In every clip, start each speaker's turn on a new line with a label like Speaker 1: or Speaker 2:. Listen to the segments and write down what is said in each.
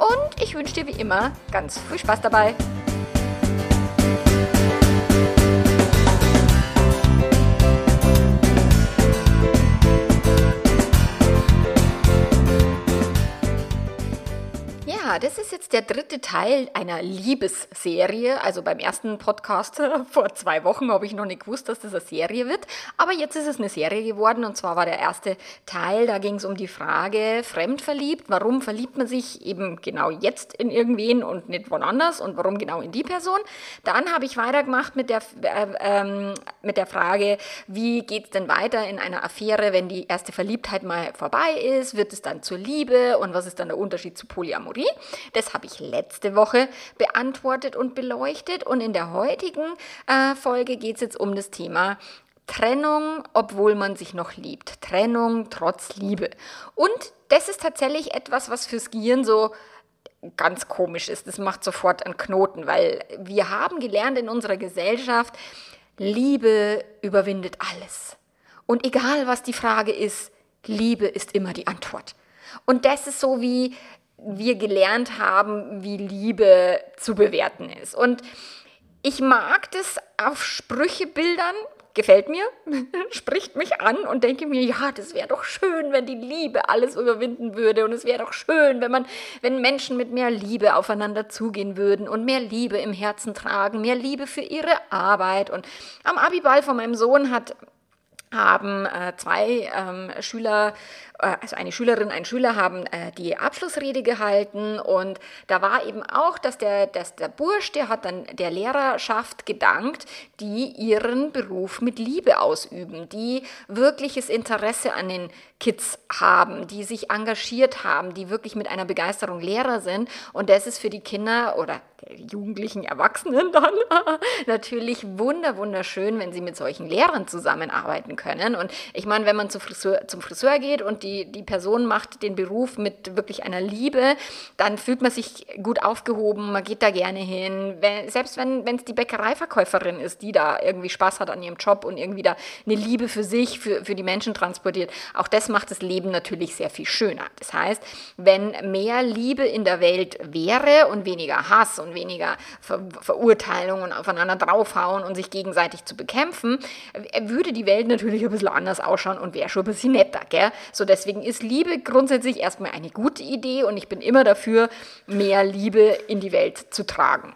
Speaker 1: und ich wünsche dir wie immer ganz viel Spaß dabei. Das ist jetzt der dritte Teil einer Liebesserie. Also beim ersten Podcast vor zwei Wochen habe ich noch nicht gewusst, dass das eine Serie wird. Aber jetzt ist es eine Serie geworden und zwar war der erste Teil, da ging es um die Frage, fremdverliebt, warum verliebt man sich eben genau jetzt in irgendwen und nicht woanders und warum genau in die Person. Dann habe ich weitergemacht mit der, äh, ähm, mit der Frage, wie geht es denn weiter in einer Affäre, wenn die erste Verliebtheit mal vorbei ist? Wird es dann zur Liebe und was ist dann der Unterschied zu Polyamorie? Das habe ich letzte Woche beantwortet und beleuchtet. Und in der heutigen äh, Folge geht es jetzt um das Thema Trennung, obwohl man sich noch liebt. Trennung trotz Liebe. Und das ist tatsächlich etwas, was fürs Gehirn so ganz komisch ist. Das macht sofort einen Knoten, weil wir haben gelernt in unserer Gesellschaft, Liebe überwindet alles. Und egal was die Frage ist, Liebe ist immer die Antwort. Und das ist so wie wir gelernt haben, wie Liebe zu bewerten ist. Und ich mag das auf Sprüchebildern, gefällt mir, spricht mich an und denke mir, ja, das wäre doch schön, wenn die Liebe alles überwinden würde und es wäre doch schön, wenn man, wenn Menschen mit mehr Liebe aufeinander zugehen würden und mehr Liebe im Herzen tragen, mehr Liebe für ihre Arbeit. Und am Abiball von meinem Sohn hat haben äh, zwei ähm, Schüler also eine Schülerin, ein Schüler haben äh, die Abschlussrede gehalten. Und da war eben auch, dass der, dass der Bursch, der hat dann der Lehrerschaft gedankt, die ihren Beruf mit Liebe ausüben, die wirkliches Interesse an den Kids haben, die sich engagiert haben, die wirklich mit einer Begeisterung Lehrer sind. Und das ist für die Kinder oder jugendlichen Erwachsenen dann natürlich wunder wunderschön, wenn sie mit solchen Lehrern zusammenarbeiten können. Und ich meine, wenn man zum Friseur, zum Friseur geht und die die, die Person macht den Beruf mit wirklich einer Liebe, dann fühlt man sich gut aufgehoben, man geht da gerne hin. Wenn, selbst wenn es die Bäckereiverkäuferin ist, die da irgendwie Spaß hat an ihrem Job und irgendwie da eine Liebe für sich, für, für die Menschen transportiert, auch das macht das Leben natürlich sehr viel schöner. Das heißt, wenn mehr Liebe in der Welt wäre und weniger Hass und weniger Ver Verurteilung und aufeinander draufhauen und sich gegenseitig zu bekämpfen, würde die Welt natürlich ein bisschen anders ausschauen und wäre schon ein bisschen netter, gell? So deswegen ist Liebe grundsätzlich erstmal eine gute Idee und ich bin immer dafür, mehr Liebe in die Welt zu tragen.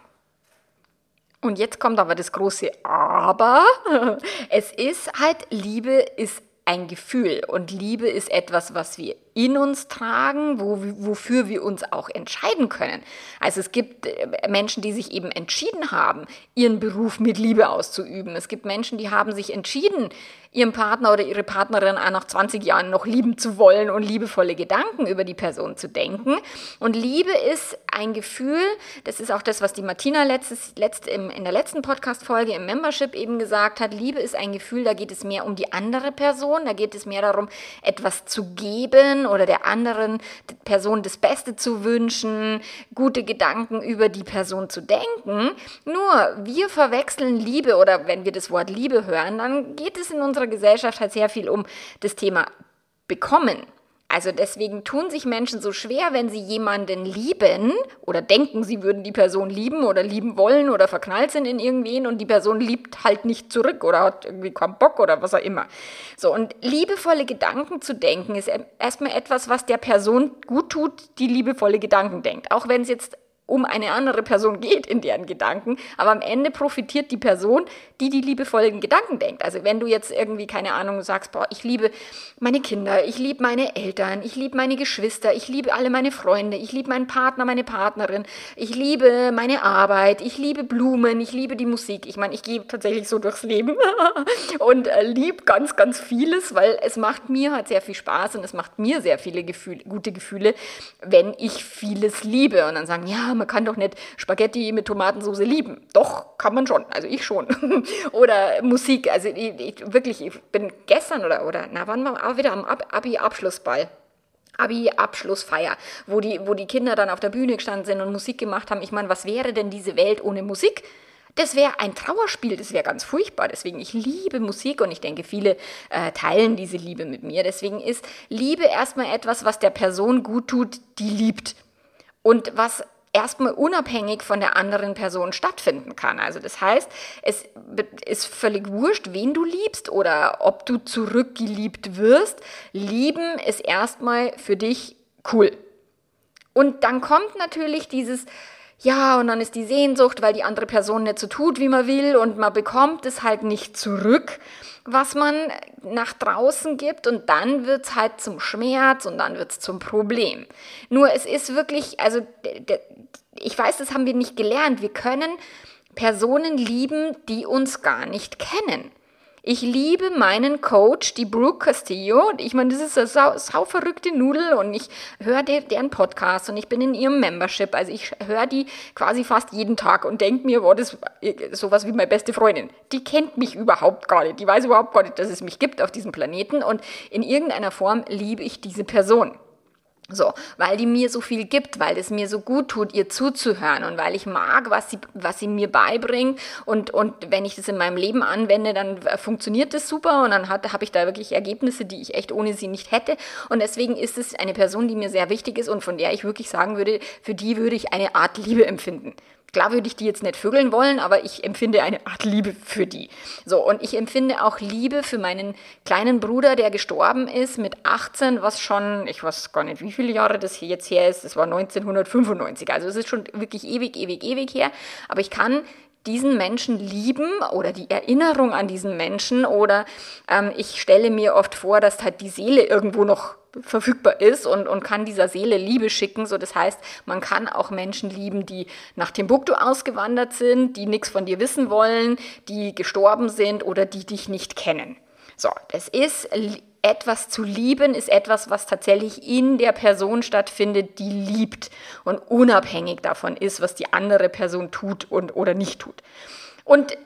Speaker 1: Und jetzt kommt aber das große Aber. Es ist halt, Liebe ist ein Gefühl und Liebe ist etwas, was wir in uns tragen, wo, wofür wir uns auch entscheiden können. Also es gibt äh, Menschen, die sich eben entschieden haben, ihren Beruf mit Liebe auszuüben. Es gibt Menschen, die haben sich entschieden, ihren Partner oder ihre Partnerin auch nach 20 Jahren noch lieben zu wollen und liebevolle Gedanken über die Person zu denken. Und Liebe ist ein Gefühl, das ist auch das, was die Martina letztes, letzt, im, in der letzten Podcast-Folge im Membership eben gesagt hat. Liebe ist ein Gefühl, da geht es mehr um die andere Person, da geht es mehr darum, etwas zu geben oder der anderen Person das Beste zu wünschen, gute Gedanken über die Person zu denken. Nur wir verwechseln Liebe oder wenn wir das Wort Liebe hören, dann geht es in unserer Gesellschaft halt sehr viel um das Thema bekommen. Also deswegen tun sich Menschen so schwer, wenn sie jemanden lieben oder denken, sie würden die Person lieben oder lieben wollen oder verknallt sind in irgendwen und die Person liebt halt nicht zurück oder hat irgendwie keinen Bock oder was auch immer. So, und liebevolle Gedanken zu denken ist erstmal etwas, was der Person gut tut, die liebevolle Gedanken denkt. Auch wenn es jetzt um eine andere Person geht in deren Gedanken, aber am Ende profitiert die Person, die die liebevollen Gedanken denkt. Also wenn du jetzt irgendwie, keine Ahnung, sagst, boah, ich liebe meine Kinder, ich liebe meine Eltern, ich liebe meine Geschwister, ich liebe alle meine Freunde, ich liebe meinen Partner, meine Partnerin, ich liebe meine Arbeit, ich liebe Blumen, ich liebe die Musik. Ich meine, ich gehe tatsächlich so durchs Leben und äh, liebe ganz, ganz vieles, weil es macht mir halt sehr viel Spaß und es macht mir sehr viele Gefühle, gute Gefühle, wenn ich vieles liebe. Und dann sagen, ja, man kann doch nicht Spaghetti mit Tomatensauce lieben. Doch, kann man schon, also ich schon. oder Musik, also ich, ich, wirklich, ich bin gestern oder, oder na wann war auch wieder am Abi-Abschlussball. Abi-Abschlussfeier, wo die, wo die Kinder dann auf der Bühne gestanden sind und Musik gemacht haben. Ich meine, was wäre denn diese Welt ohne Musik? Das wäre ein Trauerspiel, das wäre ganz furchtbar. Deswegen, ich liebe Musik und ich denke, viele äh, teilen diese Liebe mit mir. Deswegen ist Liebe erstmal etwas, was der Person gut tut, die liebt. Und was erstmal unabhängig von der anderen Person stattfinden kann. Also das heißt, es ist völlig wurscht, wen du liebst oder ob du zurückgeliebt wirst. Lieben ist erstmal für dich cool. Und dann kommt natürlich dieses, ja, und dann ist die Sehnsucht, weil die andere Person nicht so tut, wie man will und man bekommt es halt nicht zurück, was man nach draußen gibt und dann wird es halt zum Schmerz und dann wird es zum Problem. Nur es ist wirklich, also ich weiß, das haben wir nicht gelernt, wir können Personen lieben, die uns gar nicht kennen. Ich liebe meinen Coach, die Brooke Castillo. Ich meine, das ist eine sau, sau verrückte Nudel und ich höre deren Podcast und ich bin in ihrem Membership. Also ich höre die quasi fast jeden Tag und denke mir, wow, das ist sowas wie meine beste Freundin. Die kennt mich überhaupt gar nicht. Die weiß überhaupt gar nicht, dass es mich gibt auf diesem Planeten und in irgendeiner Form liebe ich diese Person. So, weil die mir so viel gibt, weil es mir so gut tut, ihr zuzuhören und weil ich mag, was sie, was sie mir beibringt und, und wenn ich das in meinem Leben anwende, dann äh, funktioniert das super und dann habe ich da wirklich Ergebnisse, die ich echt ohne sie nicht hätte und deswegen ist es eine Person, die mir sehr wichtig ist und von der ich wirklich sagen würde, für die würde ich eine Art Liebe empfinden. Klar würde ich die jetzt nicht vögeln wollen, aber ich empfinde eine Art Liebe für die. So, und ich empfinde auch Liebe für meinen kleinen Bruder, der gestorben ist mit 18, was schon, ich weiß gar nicht, wie viele Jahre das hier jetzt her ist, das war 1995. Also es ist schon wirklich ewig, ewig, ewig her. Aber ich kann diesen Menschen lieben oder die Erinnerung an diesen Menschen oder ähm, ich stelle mir oft vor, dass halt die Seele irgendwo noch verfügbar ist und, und kann dieser Seele Liebe schicken. So, das heißt, man kann auch Menschen lieben, die nach Timbuktu ausgewandert sind, die nichts von dir wissen wollen, die gestorben sind oder die dich nicht kennen. So, das ist etwas zu lieben, ist etwas, was tatsächlich in der Person stattfindet, die liebt und unabhängig davon ist, was die andere Person tut und oder nicht tut. Und äh,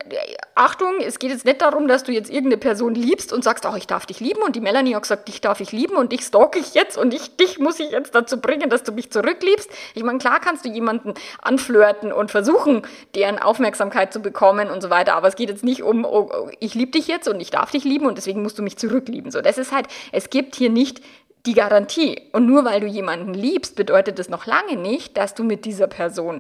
Speaker 1: Achtung, es geht jetzt nicht darum, dass du jetzt irgendeine Person liebst und sagst, ach, ich darf dich lieben. Und die Melanie hat gesagt, dich darf ich lieben und dich stalke ich jetzt und ich, dich muss ich jetzt dazu bringen, dass du mich zurückliebst. Ich meine, klar kannst du jemanden anflirten und versuchen, deren Aufmerksamkeit zu bekommen und so weiter. Aber es geht jetzt nicht um, oh, oh ich liebe dich jetzt und ich darf dich lieben und deswegen musst du mich zurücklieben. So, das ist halt, es gibt hier nicht die Garantie. Und nur weil du jemanden liebst, bedeutet das noch lange nicht, dass du mit dieser Person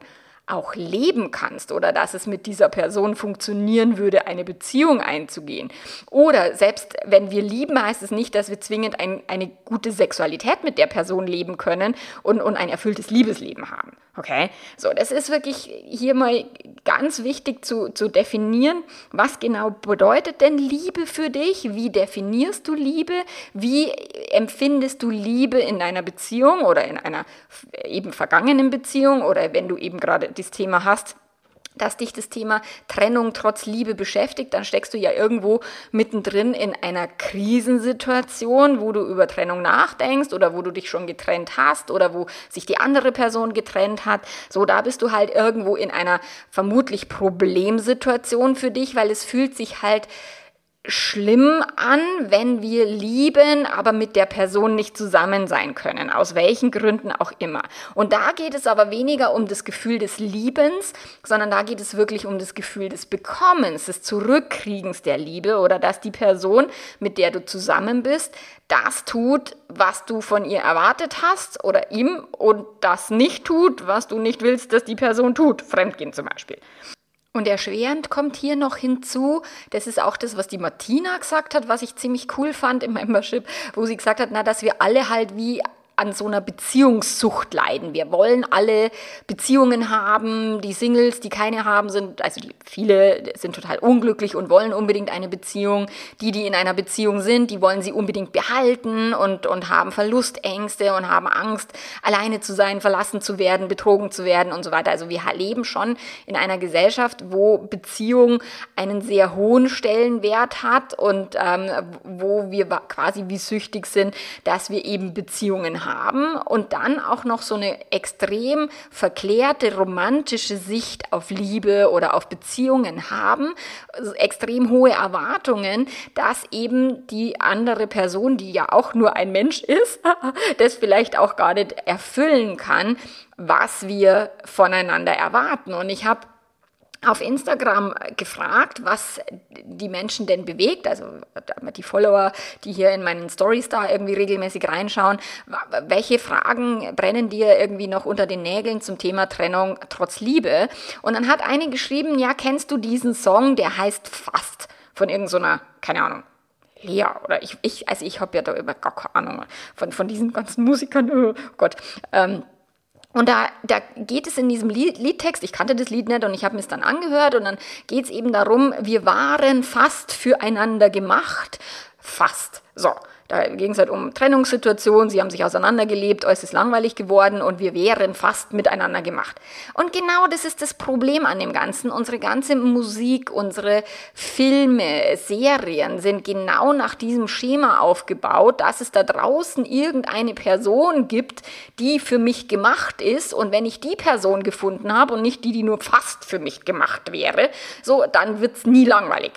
Speaker 1: auch leben kannst oder dass es mit dieser Person funktionieren würde, eine Beziehung einzugehen. Oder selbst wenn wir lieben, heißt es nicht, dass wir zwingend ein, eine gute Sexualität mit der Person leben können und, und ein erfülltes Liebesleben haben. Okay? So, das ist wirklich hier mal ganz wichtig zu, zu definieren, was genau bedeutet denn Liebe für dich? Wie definierst du Liebe? Wie empfindest du Liebe in einer Beziehung oder in einer eben vergangenen Beziehung oder wenn du eben gerade das Thema hast, dass dich das Thema Trennung trotz Liebe beschäftigt, dann steckst du ja irgendwo mittendrin in einer Krisensituation, wo du über Trennung nachdenkst oder wo du dich schon getrennt hast oder wo sich die andere Person getrennt hat. So, da bist du halt irgendwo in einer vermutlich Problemsituation für dich, weil es fühlt sich halt schlimm an, wenn wir lieben, aber mit der Person nicht zusammen sein können, aus welchen Gründen auch immer. Und da geht es aber weniger um das Gefühl des Liebens, sondern da geht es wirklich um das Gefühl des Bekommens, des Zurückkriegens der Liebe oder dass die Person, mit der du zusammen bist, das tut, was du von ihr erwartet hast oder ihm und das nicht tut, was du nicht willst, dass die Person tut. Fremdgehen zum Beispiel. Und erschwerend kommt hier noch hinzu, das ist auch das, was die Martina gesagt hat, was ich ziemlich cool fand im Membership, wo sie gesagt hat, na, dass wir alle halt wie an so einer Beziehungssucht leiden. Wir wollen alle Beziehungen haben. Die Singles, die keine haben, sind, also die, viele sind total unglücklich und wollen unbedingt eine Beziehung. Die, die in einer Beziehung sind, die wollen sie unbedingt behalten und, und haben Verlustängste und haben Angst, alleine zu sein, verlassen zu werden, betrogen zu werden und so weiter. Also wir leben schon in einer Gesellschaft, wo Beziehung einen sehr hohen Stellenwert hat und ähm, wo wir quasi wie süchtig sind, dass wir eben Beziehungen haben haben und dann auch noch so eine extrem verklärte romantische Sicht auf Liebe oder auf Beziehungen haben, also extrem hohe Erwartungen, dass eben die andere Person, die ja auch nur ein Mensch ist, das vielleicht auch gar nicht erfüllen kann, was wir voneinander erwarten. Und ich habe auf Instagram gefragt, was die Menschen denn bewegt, also die Follower, die hier in meinen Stories da irgendwie regelmäßig reinschauen, welche Fragen brennen dir irgendwie noch unter den Nägeln zum Thema Trennung trotz Liebe? Und dann hat eine geschrieben, ja, kennst du diesen Song, der heißt Fast von irgendeiner, so keine Ahnung, Lea oder ich, ich also ich habe ja da über gar keine Ahnung von, von diesen ganzen Musikern, oh Gott, ähm, und da, da geht es in diesem Liedtext, ich kannte das Lied nicht und ich habe mir es dann angehört und dann geht es eben darum, wir waren fast füreinander gemacht, fast. So, da ging es halt um Trennungssituationen, sie haben sich auseinandergelebt, äußerst langweilig geworden und wir wären fast miteinander gemacht. Und genau das ist das Problem an dem Ganzen. Unsere ganze Musik, unsere Filme, Serien sind genau nach diesem Schema aufgebaut, dass es da draußen irgendeine Person gibt, die für mich gemacht ist. Und wenn ich die Person gefunden habe und nicht die, die nur fast für mich gemacht wäre, so, dann wird's nie langweilig.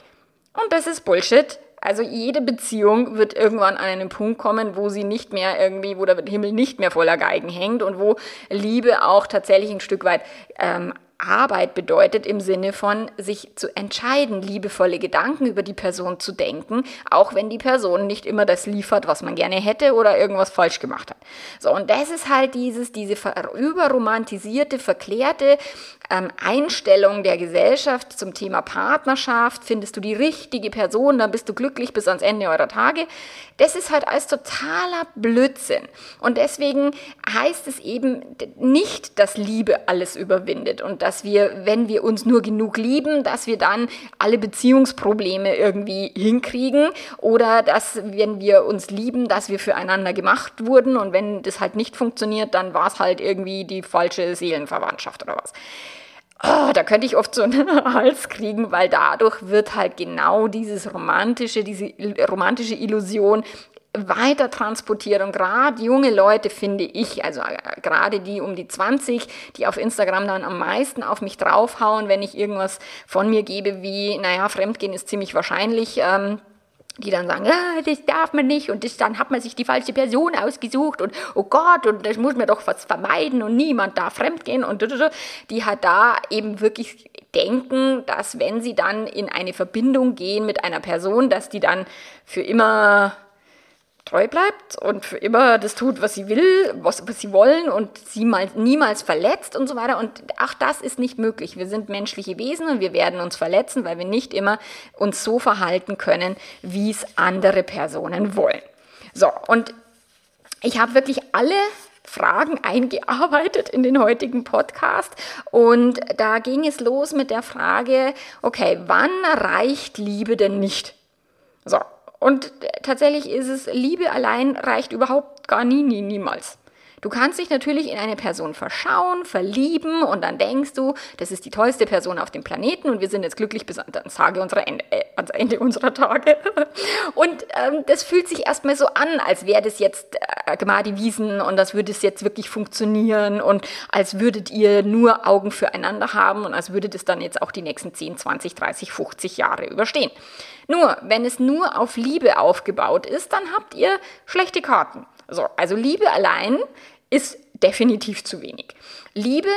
Speaker 1: Und das ist Bullshit. Also jede Beziehung wird irgendwann an einen Punkt kommen, wo sie nicht mehr irgendwie, wo der Himmel nicht mehr voller Geigen hängt und wo Liebe auch tatsächlich ein Stück weit ähm, Arbeit bedeutet im Sinne von sich zu entscheiden, liebevolle Gedanken über die Person zu denken, auch wenn die Person nicht immer das liefert, was man gerne hätte oder irgendwas falsch gemacht hat. So, und das ist halt dieses, diese überromantisierte, verklärte ähm, Einstellung der Gesellschaft zum Thema Partnerschaft. Findest du die richtige Person, dann bist du glücklich bis ans Ende eurer Tage. Das ist halt als totaler Blödsinn. Und deswegen heißt es eben nicht, dass Liebe alles überwindet und dass wir, wenn wir uns nur genug lieben, dass wir dann alle Beziehungsprobleme irgendwie hinkriegen oder dass, wenn wir uns lieben, dass wir füreinander gemacht wurden und wenn das halt nicht funktioniert, dann war es halt irgendwie die falsche Seelenverwandtschaft oder was. Oh, da könnte ich oft so einen Hals kriegen, weil dadurch wird halt genau dieses romantische, diese romantische Illusion weiter transportiert. Und gerade junge Leute finde ich, also äh, gerade die um die 20, die auf Instagram dann am meisten auf mich draufhauen, wenn ich irgendwas von mir gebe wie, naja, Fremdgehen ist ziemlich wahrscheinlich, ähm, die dann sagen, ah, das darf man nicht und das, dann hat man sich die falsche Person ausgesucht und oh Gott und das muss man doch was vermeiden und niemand darf fremdgehen und die halt da eben wirklich denken, dass wenn sie dann in eine Verbindung gehen mit einer Person, dass die dann für immer treu bleibt und für immer das tut, was sie will, was, was sie wollen und sie mal, niemals verletzt und so weiter. Und auch das ist nicht möglich. Wir sind menschliche Wesen und wir werden uns verletzen, weil wir nicht immer uns so verhalten können, wie es andere Personen wollen. So, und ich habe wirklich alle Fragen eingearbeitet in den heutigen Podcast. Und da ging es los mit der Frage, okay, wann reicht Liebe denn nicht? So, und tatsächlich ist es, Liebe allein reicht überhaupt gar nie, nie, niemals. Du kannst dich natürlich in eine Person verschauen, verlieben und dann denkst du, das ist die tollste Person auf dem Planeten und wir sind jetzt glücklich bis ans, Ende, äh, ans Ende unserer Tage. Und ähm, das fühlt sich erstmal so an, als wäre das jetzt äh, Gemadi Wiesen und das würde es jetzt wirklich funktionieren und als würdet ihr nur Augen füreinander haben und als würdet es dann jetzt auch die nächsten 10, 20, 30, 50 Jahre überstehen. Nur, wenn es nur auf Liebe aufgebaut ist, dann habt ihr schlechte Karten. So, also Liebe allein ist definitiv zu wenig. Liebe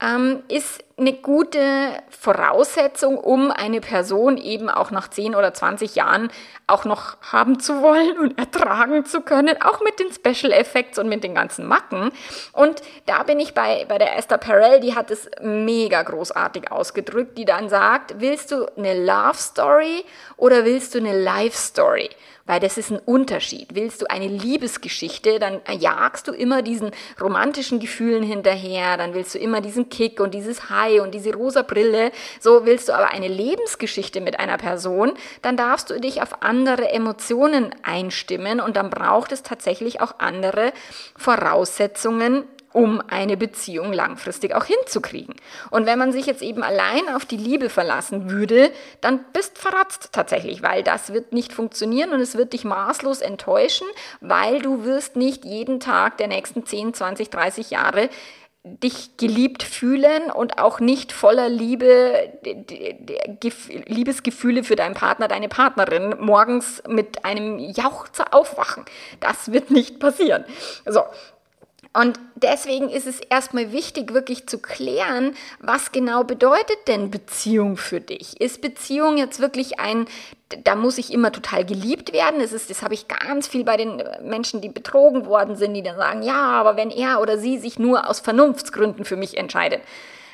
Speaker 1: ähm, ist eine gute Voraussetzung, um eine Person eben auch nach 10 oder 20 Jahren auch noch haben zu wollen und ertragen zu können, auch mit den Special Effects und mit den ganzen Macken. Und da bin ich bei, bei der Esther Perel, die hat es mega großartig ausgedrückt, die dann sagt, willst du eine Love Story oder willst du eine Life Story? Weil das ist ein Unterschied. Willst du eine Liebesgeschichte, dann jagst du immer diesen romantischen Gefühlen hinterher, dann willst du immer diesen Kick und dieses High und diese rosa Brille. So willst du aber eine Lebensgeschichte mit einer Person, dann darfst du dich auf andere Emotionen einstimmen und dann braucht es tatsächlich auch andere Voraussetzungen, um eine Beziehung langfristig auch hinzukriegen. Und wenn man sich jetzt eben allein auf die Liebe verlassen würde, dann bist verratzt tatsächlich, weil das wird nicht funktionieren und es wird dich maßlos enttäuschen, weil du wirst nicht jeden Tag der nächsten 10, 20, 30 Jahre dich geliebt fühlen und auch nicht voller Liebe, Liebesgefühle für deinen Partner, deine Partnerin morgens mit einem Jauchzer aufwachen. Das wird nicht passieren. So, und deswegen ist es erstmal wichtig, wirklich zu klären, was genau bedeutet denn Beziehung für dich? Ist Beziehung jetzt wirklich ein, da muss ich immer total geliebt werden? Das, ist, das habe ich ganz viel bei den Menschen, die betrogen worden sind, die dann sagen, ja, aber wenn er oder sie sich nur aus Vernunftsgründen für mich entscheidet.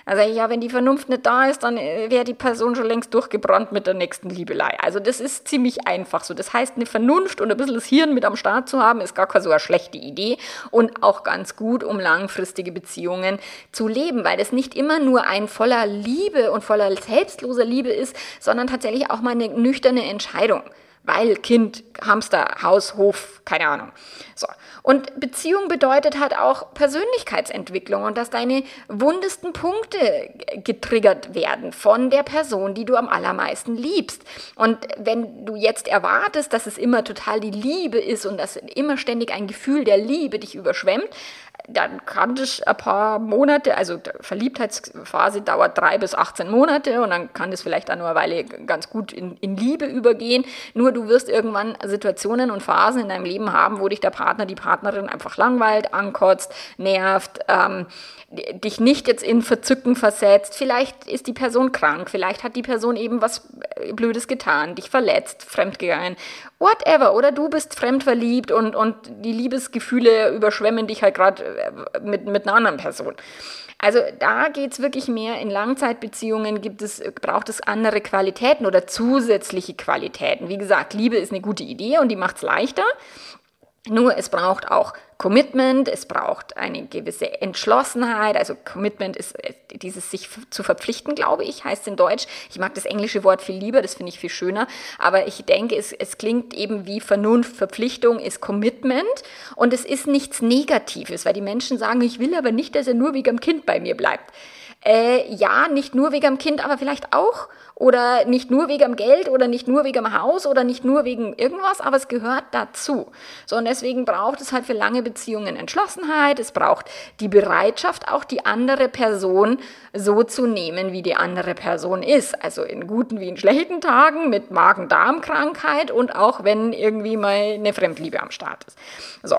Speaker 1: Also ja, wenn die Vernunft nicht da ist, dann äh, wäre die Person schon längst durchgebrannt mit der nächsten Liebelei. Also das ist ziemlich einfach so. Das heißt, eine Vernunft und ein bisschen das Hirn mit am Start zu haben, ist gar keine so eine schlechte Idee und auch ganz gut, um langfristige Beziehungen zu leben, weil das nicht immer nur ein voller Liebe und voller selbstloser Liebe ist, sondern tatsächlich auch mal eine nüchterne Entscheidung weil Kind, Hamster, Haus, Hof, keine Ahnung. So. Und Beziehung bedeutet halt auch Persönlichkeitsentwicklung und dass deine wundesten Punkte getriggert werden von der Person, die du am allermeisten liebst. Und wenn du jetzt erwartest, dass es immer total die Liebe ist und dass immer ständig ein Gefühl der Liebe dich überschwemmt, dann kann das ein paar Monate, also Verliebtheitsphase dauert drei bis 18 Monate und dann kann das vielleicht auch nur eine Weile ganz gut in, in Liebe übergehen. Nur du wirst irgendwann Situationen und Phasen in deinem Leben haben, wo dich der Partner, die Partnerin einfach langweilt, ankotzt, nervt, ähm, dich nicht jetzt in Verzücken versetzt. Vielleicht ist die Person krank, vielleicht hat die Person eben was Blödes getan, dich verletzt, fremdgegangen, whatever. Oder du bist fremdverliebt und, und die Liebesgefühle überschwemmen dich halt gerade äh, mit, mit einer anderen Person. Also da geht es wirklich mehr in Langzeitbeziehungen, gibt es, braucht es andere Qualitäten oder zusätzliche Qualitäten. Wie gesagt, Liebe ist eine gute Idee und die macht es leichter. Nur es braucht auch Commitment, es braucht eine gewisse Entschlossenheit. Also Commitment ist äh, dieses sich zu verpflichten, glaube ich, heißt in Deutsch. Ich mag das englische Wort viel lieber, das finde ich viel schöner. Aber ich denke, es, es klingt eben wie Vernunft, Verpflichtung ist Commitment und es ist nichts Negatives, weil die Menschen sagen, ich will aber nicht, dass er nur wegen dem Kind bei mir bleibt. Äh, ja, nicht nur wegen dem Kind, aber vielleicht auch oder nicht nur wegen dem Geld oder nicht nur wegen dem Haus oder nicht nur wegen irgendwas, aber es gehört dazu. So und deswegen braucht es halt für lange Beziehungen Entschlossenheit, es braucht die Bereitschaft, auch die andere Person so zu nehmen, wie die andere Person ist. Also in guten wie in schlechten Tagen mit Magen-Darm-Krankheit und auch wenn irgendwie mal eine Fremdliebe am Start ist. So,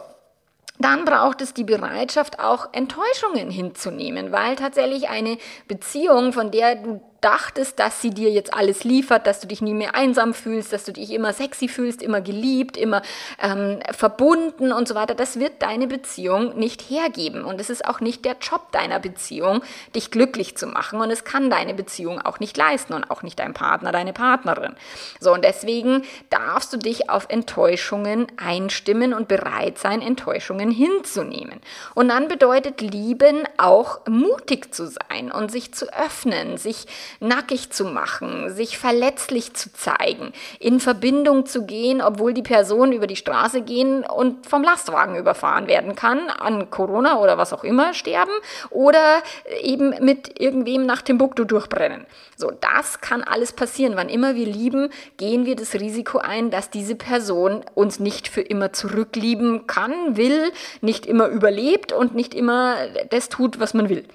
Speaker 1: dann braucht es die Bereitschaft, auch Enttäuschungen hinzunehmen, weil tatsächlich eine Beziehung, von der du dachtest, dass sie dir jetzt alles liefert, dass du dich nie mehr einsam fühlst, dass du dich immer sexy fühlst, immer geliebt, immer ähm, verbunden und so weiter, das wird deine Beziehung nicht hergeben. Und es ist auch nicht der Job deiner Beziehung, dich glücklich zu machen. Und es kann deine Beziehung auch nicht leisten und auch nicht dein Partner, deine Partnerin. So, und deswegen darfst du dich auf Enttäuschungen einstimmen und bereit sein, Enttäuschungen hinzunehmen. Und dann bedeutet Lieben auch mutig zu sein und sich zu öffnen, sich nackig zu machen, sich verletzlich zu zeigen, in Verbindung zu gehen, obwohl die Person über die Straße gehen und vom Lastwagen überfahren werden kann, an Corona oder was auch immer sterben oder eben mit irgendwem nach Timbuktu durchbrennen. So, das kann alles passieren. Wann immer wir lieben, gehen wir das Risiko ein, dass diese Person uns nicht für immer zurücklieben kann, will, nicht immer überlebt und nicht immer das tut, was man will.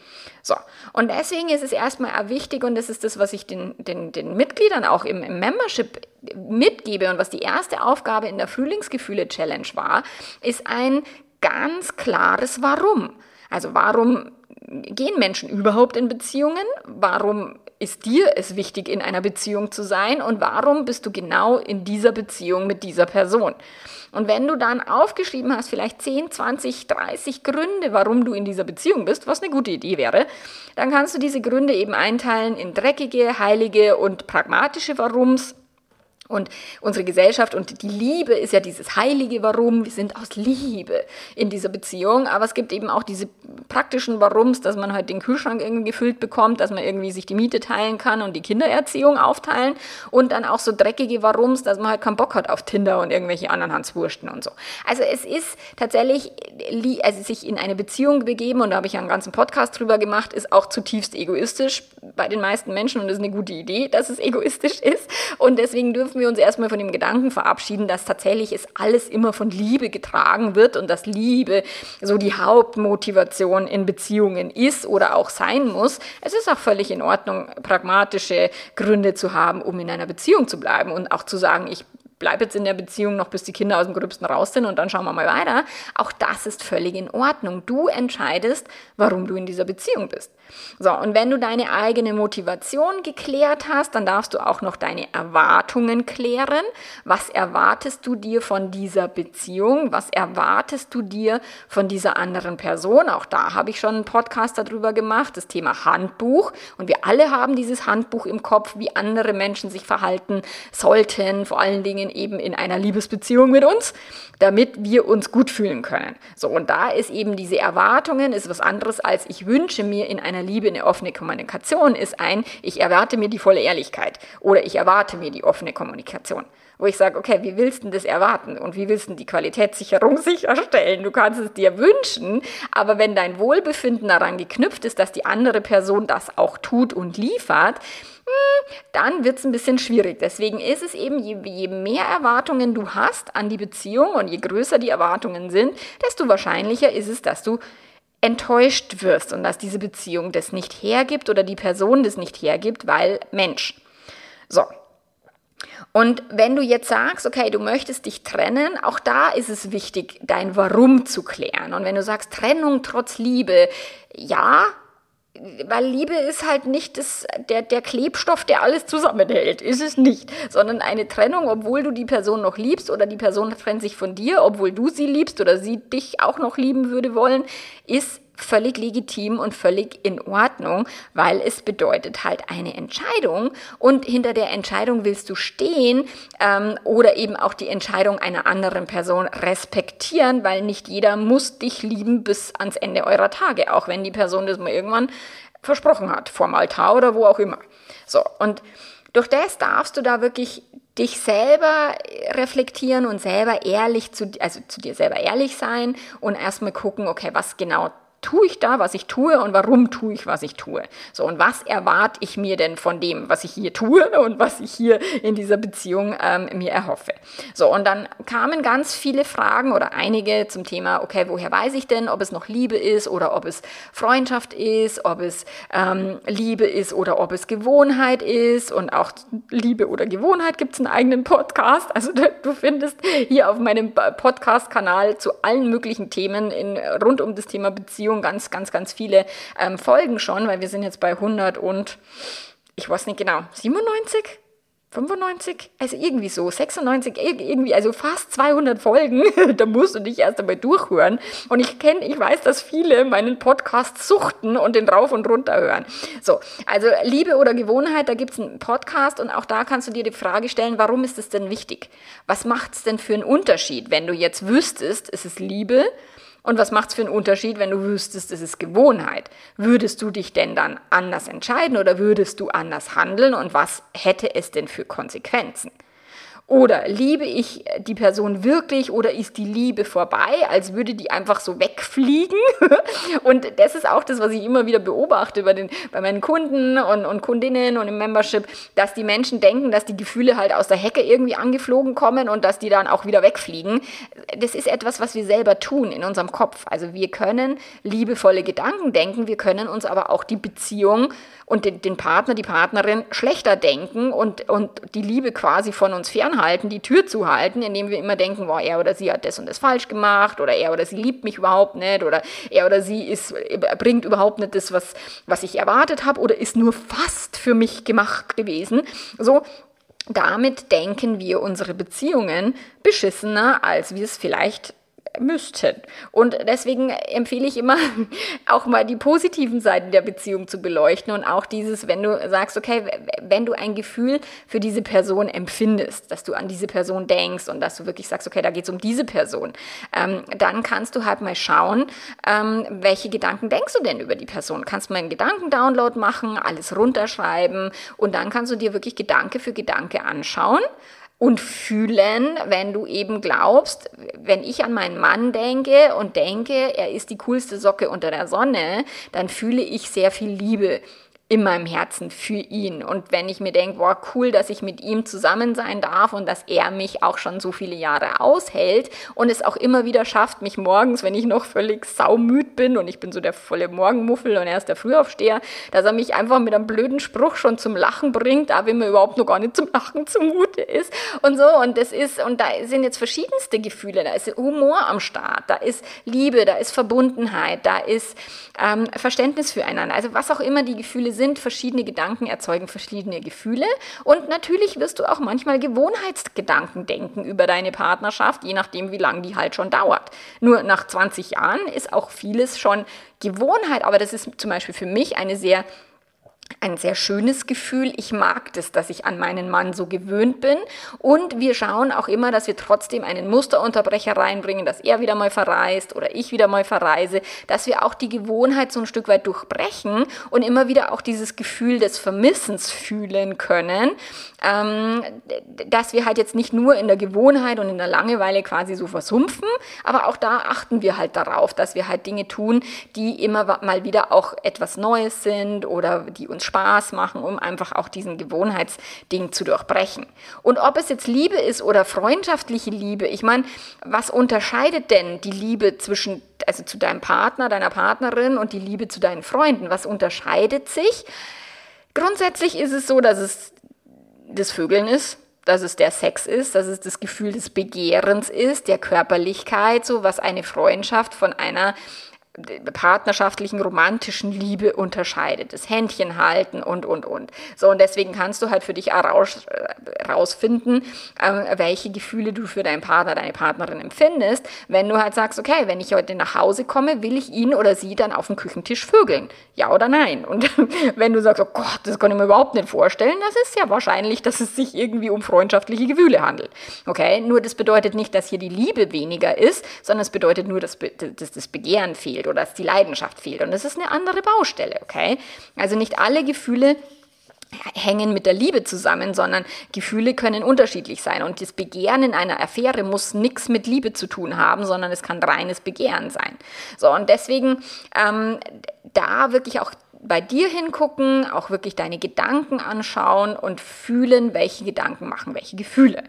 Speaker 1: So, und deswegen ist es erstmal wichtig, und das ist das, was ich den, den, den Mitgliedern auch im, im Membership mitgebe und was die erste Aufgabe in der Frühlingsgefühle-Challenge war, ist ein ganz klares Warum. Also warum gehen Menschen überhaupt in Beziehungen? Warum ist dir es wichtig, in einer Beziehung zu sein? Und warum bist du genau in dieser Beziehung mit dieser Person? Und wenn du dann aufgeschrieben hast, vielleicht 10, 20, 30 Gründe, warum du in dieser Beziehung bist, was eine gute Idee wäre, dann kannst du diese Gründe eben einteilen in dreckige, heilige und pragmatische Warums Und unsere Gesellschaft und die Liebe ist ja dieses heilige Warum. Wir sind aus Liebe in dieser Beziehung. Aber es gibt eben auch diese praktischen Warums, dass man halt den Kühlschrank irgendwie gefüllt bekommt, dass man irgendwie sich die Miete teilen kann und die Kindererziehung aufteilen. Und dann auch so dreckige Warums, dass man halt keinen Bock hat auf Tinder und irgendwelche anderen Hanswursten und so. Also es ist tatsächlich, also sich in eine Beziehung begeben, und da habe ich ja einen ganzen Podcast drüber gemacht, ist auch zutiefst egoistisch bei den meisten Menschen und ist eine gute Idee, dass es egoistisch ist. Und deswegen dürfen wir uns erstmal von dem Gedanken verabschieden, dass tatsächlich es alles immer von Liebe getragen wird und dass Liebe so die Hauptmotivation in Beziehungen ist oder auch sein muss. Es ist auch völlig in Ordnung, pragmatische Gründe zu haben, um in einer Beziehung zu bleiben und auch zu sagen, ich bleib jetzt in der Beziehung noch, bis die Kinder aus dem Gröbsten raus sind und dann schauen wir mal weiter. Auch das ist völlig in Ordnung. Du entscheidest, warum du in dieser Beziehung bist. So, und wenn du deine eigene Motivation geklärt hast, dann darfst du auch noch deine Erwartungen klären. Was erwartest du dir von dieser Beziehung? Was erwartest du dir von dieser anderen Person? Auch da habe ich schon einen Podcast darüber gemacht, das Thema Handbuch. Und wir alle haben dieses Handbuch im Kopf, wie andere Menschen sich verhalten sollten, vor allen Dingen eben in einer Liebesbeziehung mit uns, damit wir uns gut fühlen können. So, und da ist eben diese Erwartungen, ist was anderes als ich wünsche mir in einer Liebe eine offene Kommunikation, ist ein, ich erwarte mir die volle Ehrlichkeit oder ich erwarte mir die offene Kommunikation wo ich sage, okay, wie willst du das erwarten und wie willst du die Qualitätssicherung sicherstellen? Du kannst es dir wünschen, aber wenn dein Wohlbefinden daran geknüpft ist, dass die andere Person das auch tut und liefert, hm, dann wird es ein bisschen schwierig. Deswegen ist es eben, je, je, mehr Erwartungen du hast an die Beziehung und je größer die Erwartungen sind, desto wahrscheinlicher ist es, dass du enttäuscht wirst und dass diese Beziehung das nicht hergibt oder die Person das nicht hergibt, weil Mensch. So, und wenn du jetzt sagst, okay, du möchtest dich trennen, auch da ist es wichtig, dein Warum zu klären. Und wenn du sagst, Trennung trotz Liebe, ja, weil Liebe ist halt nicht das, der, der Klebstoff, der alles zusammenhält. Ist es nicht. Sondern eine Trennung, obwohl du die Person noch liebst oder die Person trennt sich von dir, obwohl du sie liebst oder sie dich auch noch lieben würde wollen, ist völlig legitim und völlig in Ordnung, weil es bedeutet halt eine Entscheidung und hinter der Entscheidung willst du stehen ähm, oder eben auch die Entscheidung einer anderen Person respektieren, weil nicht jeder muss dich lieben bis ans Ende eurer Tage, auch wenn die Person das mal irgendwann versprochen hat, vorm Altar oder wo auch immer. So, und durch das darfst du da wirklich dich selber reflektieren und selber ehrlich zu, also zu dir selber ehrlich sein und erstmal gucken, okay, was genau tue ich da, was ich tue und warum tue ich, was ich tue. So, und was erwarte ich mir denn von dem, was ich hier tue und was ich hier in dieser Beziehung ähm, mir erhoffe. So, und dann kamen ganz viele Fragen oder einige zum Thema, okay, woher weiß ich denn, ob es noch Liebe ist oder ob es Freundschaft ist, ob es ähm, Liebe ist oder ob es Gewohnheit ist und auch Liebe oder Gewohnheit gibt es einen eigenen Podcast. Also du findest hier auf meinem Podcast-Kanal zu allen möglichen Themen in, rund um das Thema Beziehung Beziehung ganz, ganz, ganz viele ähm, Folgen schon, weil wir sind jetzt bei 100 und ich weiß nicht genau, 97? 95, also irgendwie so, 96, irgendwie, also fast 200 Folgen, da musst du dich erst einmal durchhören. Und ich kenne, ich weiß, dass viele meinen Podcast suchten und den rauf und runter hören. So, also Liebe oder Gewohnheit, da gibt es einen Podcast und auch da kannst du dir die Frage stellen, warum ist es denn wichtig? Was macht es denn für einen Unterschied, wenn du jetzt wüsstest, es ist Liebe und was macht es für einen Unterschied, wenn du wüsstest, es ist Gewohnheit? Würdest du dich denn dann anders entscheiden oder würdest du anders handeln und was hätte es denn für Konsequenzen? Oder liebe ich die Person wirklich oder ist die Liebe vorbei, als würde die einfach so wegfliegen? und das ist auch das, was ich immer wieder beobachte bei, den, bei meinen Kunden und, und Kundinnen und im Membership, dass die Menschen denken, dass die Gefühle halt aus der Hecke irgendwie angeflogen kommen und dass die dann auch wieder wegfliegen. Das ist etwas, was wir selber tun in unserem Kopf. Also wir können liebevolle Gedanken denken, wir können uns aber auch die Beziehung und den, den Partner, die Partnerin schlechter denken und, und die Liebe quasi von uns fernhalten, die Tür zu halten, indem wir immer denken, boah, er oder sie hat das und das falsch gemacht oder er oder sie liebt mich überhaupt nicht oder er oder sie ist, bringt überhaupt nicht das, was, was ich erwartet habe oder ist nur fast für mich gemacht gewesen. So, damit denken wir unsere Beziehungen beschissener, als wir es vielleicht müssten. Und deswegen empfehle ich immer, auch mal die positiven Seiten der Beziehung zu beleuchten und auch dieses, wenn du sagst, okay, wenn du ein Gefühl für diese Person empfindest, dass du an diese Person denkst und dass du wirklich sagst, okay, da geht es um diese Person, ähm, dann kannst du halt mal schauen, ähm, welche Gedanken denkst du denn über die Person? Kannst mal einen Gedankendownload machen, alles runterschreiben und dann kannst du dir wirklich Gedanke für Gedanke anschauen und fühlen, wenn du eben glaubst, wenn ich an meinen Mann denke und denke, er ist die coolste Socke unter der Sonne, dann fühle ich sehr viel Liebe in meinem Herzen für ihn. Und wenn ich mir denke, boah, cool, dass ich mit ihm zusammen sein darf und dass er mich auch schon so viele Jahre aushält und es auch immer wieder schafft, mich morgens, wenn ich noch völlig saumüd bin und ich bin so der volle Morgenmuffel und er ist der Frühaufsteher, dass er mich einfach mit einem blöden Spruch schon zum Lachen bringt, aber mir überhaupt noch gar nicht zum Lachen zumute ist und so. Und das ist, und da sind jetzt verschiedenste Gefühle. Da ist Humor am Start, da ist Liebe, da ist Verbundenheit, da ist ähm, Verständnis füreinander. Also was auch immer die Gefühle sind, sind, verschiedene Gedanken erzeugen verschiedene Gefühle und natürlich wirst du auch manchmal Gewohnheitsgedanken denken über deine Partnerschaft, je nachdem, wie lange die halt schon dauert. Nur nach 20 Jahren ist auch vieles schon Gewohnheit, aber das ist zum Beispiel für mich eine sehr ein sehr schönes Gefühl. Ich mag das, dass ich an meinen Mann so gewöhnt bin. Und wir schauen auch immer, dass wir trotzdem einen Musterunterbrecher reinbringen, dass er wieder mal verreist oder ich wieder mal verreise, dass wir auch die Gewohnheit so ein Stück weit durchbrechen und immer wieder auch dieses Gefühl des Vermissens fühlen können, ähm, dass wir halt jetzt nicht nur in der Gewohnheit und in der Langeweile quasi so versumpfen, aber auch da achten wir halt darauf, dass wir halt Dinge tun, die immer mal wieder auch etwas Neues sind oder die uns Spaß machen, um einfach auch diesen Gewohnheitsding zu durchbrechen. Und ob es jetzt Liebe ist oder freundschaftliche Liebe, ich meine, was unterscheidet denn die Liebe zwischen, also zu deinem Partner, deiner Partnerin und die Liebe zu deinen Freunden? Was unterscheidet sich? Grundsätzlich ist es so, dass es das Vögeln ist, dass es der Sex ist, dass es das Gefühl des Begehrens ist, der Körperlichkeit, so was eine Freundschaft von einer partnerschaftlichen, romantischen Liebe unterscheidet. Das Händchen halten und, und, und. So, und deswegen kannst du halt für dich herausfinden, äh, welche Gefühle du für deinen Partner, deine Partnerin empfindest, wenn du halt sagst, okay, wenn ich heute nach Hause komme, will ich ihn oder sie dann auf dem Küchentisch vögeln. Ja oder nein? Und wenn du sagst, oh Gott, das kann ich mir überhaupt nicht vorstellen, das ist ja wahrscheinlich, dass es sich irgendwie um freundschaftliche Gefühle handelt. Okay? Nur das bedeutet nicht, dass hier die Liebe weniger ist, sondern es bedeutet nur, dass, dass das Begehren fehlt oder dass die Leidenschaft fehlt. Und das ist eine andere Baustelle, okay? Also nicht alle Gefühle hängen mit der Liebe zusammen, sondern Gefühle können unterschiedlich sein. Und das Begehren in einer Affäre muss nichts mit Liebe zu tun haben, sondern es kann reines Begehren sein. So, und deswegen ähm, da wirklich auch bei dir hingucken, auch wirklich deine Gedanken anschauen und fühlen, welche Gedanken machen welche Gefühle.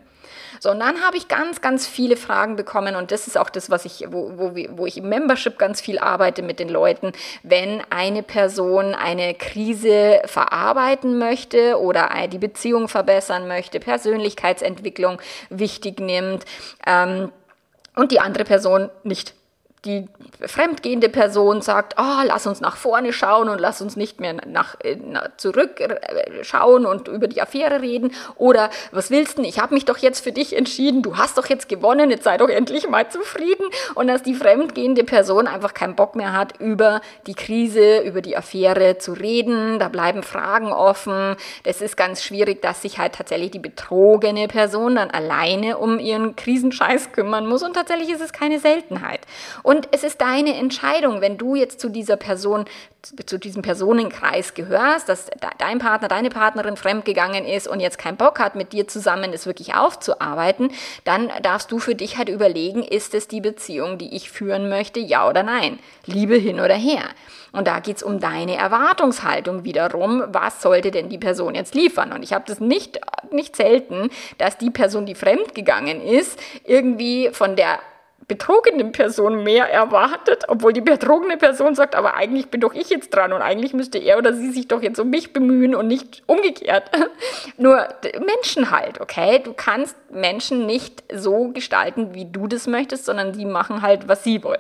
Speaker 1: So, und dann habe ich ganz, ganz viele Fragen bekommen und das ist auch das, was ich, wo, wo, wo ich im Membership ganz viel arbeite mit den Leuten, wenn eine Person eine Krise verarbeiten möchte oder die Beziehung verbessern möchte, Persönlichkeitsentwicklung wichtig nimmt ähm, und die andere Person nicht die fremdgehende Person sagt, oh, lass uns nach vorne schauen und lass uns nicht mehr nach, äh, nach zurück äh, schauen und über die Affäre reden. Oder was willst du? Ich habe mich doch jetzt für dich entschieden. Du hast doch jetzt gewonnen. Jetzt sei doch endlich mal zufrieden. Und dass die fremdgehende Person einfach keinen Bock mehr hat, über die Krise, über die Affäre zu reden. Da bleiben Fragen offen. Das ist ganz schwierig, dass sich halt tatsächlich die betrogene Person dann alleine um ihren Krisenscheiß kümmern muss. Und tatsächlich ist es keine Seltenheit. Und es ist deine Entscheidung, wenn du jetzt zu dieser Person, zu diesem Personenkreis gehörst, dass dein Partner, deine Partnerin fremdgegangen ist und jetzt keinen Bock hat, mit dir zusammen es wirklich aufzuarbeiten, dann darfst du für dich halt überlegen, ist es die Beziehung, die ich führen möchte, ja oder nein? Liebe hin oder her. Und da geht es um deine Erwartungshaltung wiederum. Was sollte denn die Person jetzt liefern? Und ich habe das nicht, nicht selten, dass die Person, die fremdgegangen ist, irgendwie von der betrogenen Person mehr erwartet, obwohl die betrogene Person sagt, aber eigentlich bin doch ich jetzt dran und eigentlich müsste er oder sie sich doch jetzt um mich bemühen und nicht umgekehrt. Nur Menschen halt, okay? Du kannst Menschen nicht so gestalten, wie du das möchtest, sondern die machen halt, was sie wollen.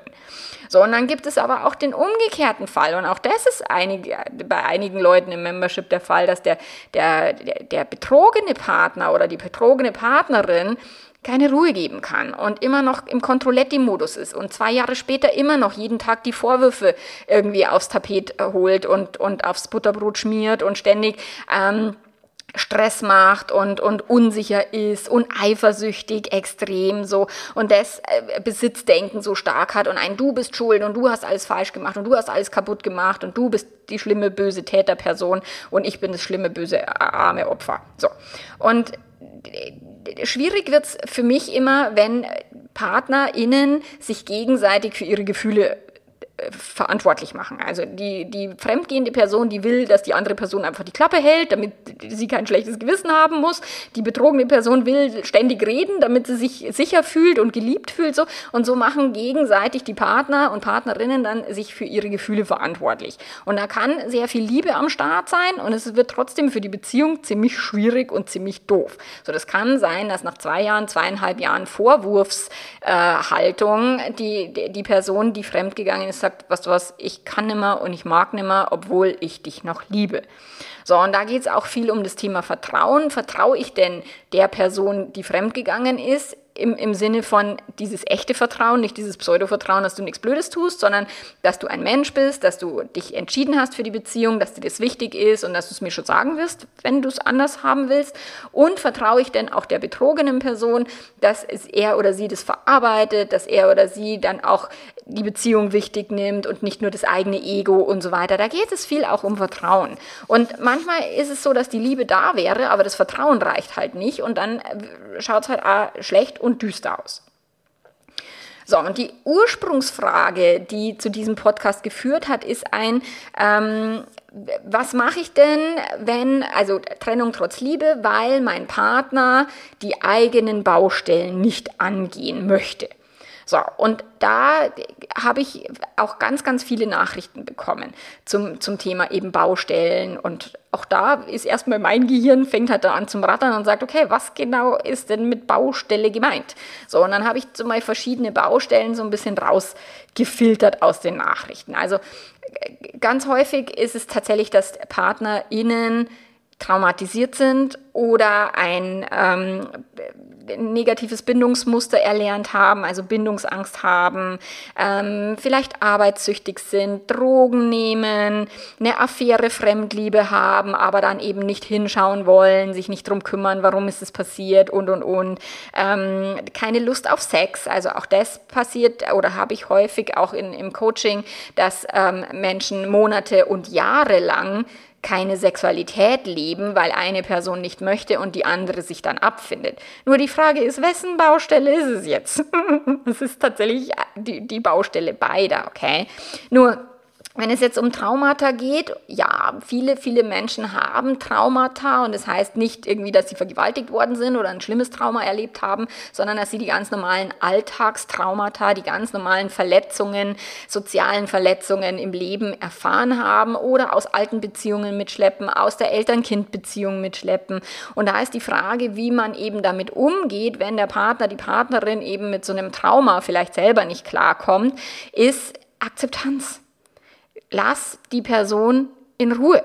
Speaker 1: So, und dann gibt es aber auch den umgekehrten Fall. Und auch das ist einige, bei einigen Leuten im Membership der Fall, dass der, der, der, der betrogene Partner oder die betrogene Partnerin keine Ruhe geben kann und immer noch im Controletti-Modus ist und zwei Jahre später immer noch jeden Tag die Vorwürfe irgendwie aufs Tapet holt und, und aufs Butterbrot schmiert und ständig ähm, Stress macht und, und unsicher ist und eifersüchtig extrem so und das äh, Besitzdenken so stark hat und ein Du bist schuld und du hast alles falsch gemacht und du hast alles kaputt gemacht und du bist die schlimme, böse Täterperson und ich bin das schlimme, böse, arme Opfer. So. Und äh, schwierig wird's für mich immer, wenn PartnerInnen sich gegenseitig für ihre Gefühle verantwortlich machen. Also die, die fremdgehende Person, die will, dass die andere Person einfach die Klappe hält, damit sie kein schlechtes Gewissen haben muss. Die betrogene Person will ständig reden, damit sie sich sicher fühlt und geliebt fühlt. So. Und so machen gegenseitig die Partner und Partnerinnen dann sich für ihre Gefühle verantwortlich. Und da kann sehr viel Liebe am Start sein und es wird trotzdem für die Beziehung ziemlich schwierig und ziemlich doof. So, das kann sein, dass nach zwei Jahren, zweieinhalb Jahren Vorwurfshaltung äh, die, die, Person, die fremdgegangen ist, sagt, sagt, was du was, ich kann nimmer und ich mag nimmer, obwohl ich dich noch liebe. So, und da geht es auch viel um das Thema Vertrauen. Vertraue ich denn der Person, die fremdgegangen ist, im, im Sinne von dieses echte Vertrauen, nicht dieses Pseudo-Vertrauen, dass du nichts Blödes tust, sondern dass du ein Mensch bist, dass du dich entschieden hast für die Beziehung, dass dir das wichtig ist und dass du es mir schon sagen wirst, wenn du es anders haben willst. Und vertraue ich denn auch der betrogenen Person, dass er oder sie das verarbeitet, dass er oder sie dann auch die Beziehung wichtig nimmt und nicht nur das eigene Ego und so weiter. Da geht es viel auch um Vertrauen. Und manchmal ist es so, dass die Liebe da wäre, aber das Vertrauen reicht halt nicht und dann schaut es halt schlecht und düster aus. So, und die Ursprungsfrage, die zu diesem Podcast geführt hat, ist ein, ähm, was mache ich denn, wenn, also Trennung trotz Liebe, weil mein Partner die eigenen Baustellen nicht angehen möchte. So, und da habe ich auch ganz, ganz viele Nachrichten bekommen zum, zum Thema eben Baustellen. Und auch da ist erstmal mein Gehirn, fängt halt da an zum Rattern und sagt, okay, was genau ist denn mit Baustelle gemeint? So, und dann habe ich so mal verschiedene Baustellen so ein bisschen rausgefiltert aus den Nachrichten. Also ganz häufig ist es tatsächlich, dass PartnerInnen traumatisiert sind oder ein ähm, negatives Bindungsmuster erlernt haben, also Bindungsangst haben, ähm, vielleicht arbeitssüchtig sind, Drogen nehmen, eine Affäre Fremdliebe haben, aber dann eben nicht hinschauen wollen, sich nicht drum kümmern, warum ist es passiert und und und. Ähm, keine Lust auf Sex, also auch das passiert oder habe ich häufig auch in, im Coaching, dass ähm, Menschen Monate und Jahre lang keine Sexualität leben, weil eine Person nicht möchte und die andere sich dann abfindet. Nur die Frage ist, wessen Baustelle ist es jetzt? Es ist tatsächlich die, die Baustelle beider, okay? Nur wenn es jetzt um Traumata geht, ja, viele, viele Menschen haben Traumata und das heißt nicht irgendwie, dass sie vergewaltigt worden sind oder ein schlimmes Trauma erlebt haben, sondern dass sie die ganz normalen Alltagstraumata, die ganz normalen Verletzungen, sozialen Verletzungen im Leben erfahren haben oder aus alten Beziehungen mitschleppen, aus der Eltern-Kind-Beziehung mitschleppen. Und da ist die Frage, wie man eben damit umgeht, wenn der Partner, die Partnerin eben mit so einem Trauma vielleicht selber nicht klarkommt, ist Akzeptanz lass die Person in Ruhe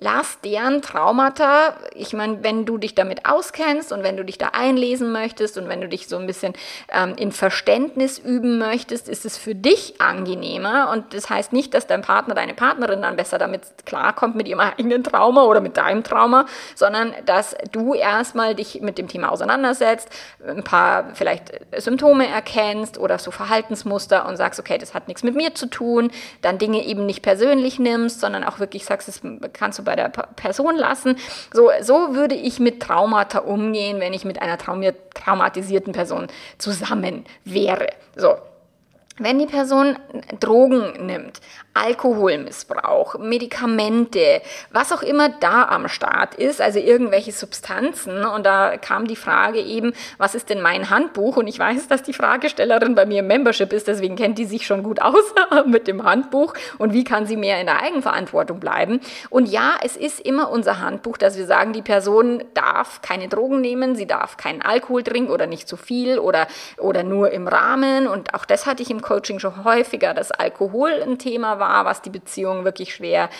Speaker 1: lass deren Traumata, ich meine, wenn du dich damit auskennst und wenn du dich da einlesen möchtest und wenn du dich so ein bisschen ähm, in Verständnis üben möchtest, ist es für dich angenehmer. Und das heißt nicht, dass dein Partner, deine Partnerin dann besser damit klarkommt mit ihrem eigenen Trauma oder mit deinem Trauma, sondern dass du erstmal dich mit dem Thema auseinandersetzt, ein paar vielleicht Symptome erkennst oder so Verhaltensmuster und sagst, okay, das hat nichts mit mir zu tun, dann Dinge eben nicht persönlich nimmst, sondern auch wirklich sagst, das kannst du bei der Person lassen. So, so würde ich mit Traumata umgehen, wenn ich mit einer traumatisierten Person zusammen wäre. So, wenn die Person Drogen nimmt, Alkoholmissbrauch, Medikamente, was auch immer da am Start ist, also irgendwelche Substanzen. Und da kam die Frage eben, was ist denn mein Handbuch? Und ich weiß, dass die Fragestellerin bei mir im Membership ist, deswegen kennt die sich schon gut aus mit dem Handbuch und wie kann sie mehr in der Eigenverantwortung bleiben. Und ja, es ist immer unser Handbuch, dass wir sagen, die Person darf keine Drogen nehmen, sie darf keinen Alkohol trinken oder nicht zu viel oder, oder nur im Rahmen. Und auch das hatte ich im Coaching schon häufiger, dass Alkohol ein Thema war, was die Beziehung wirklich schwer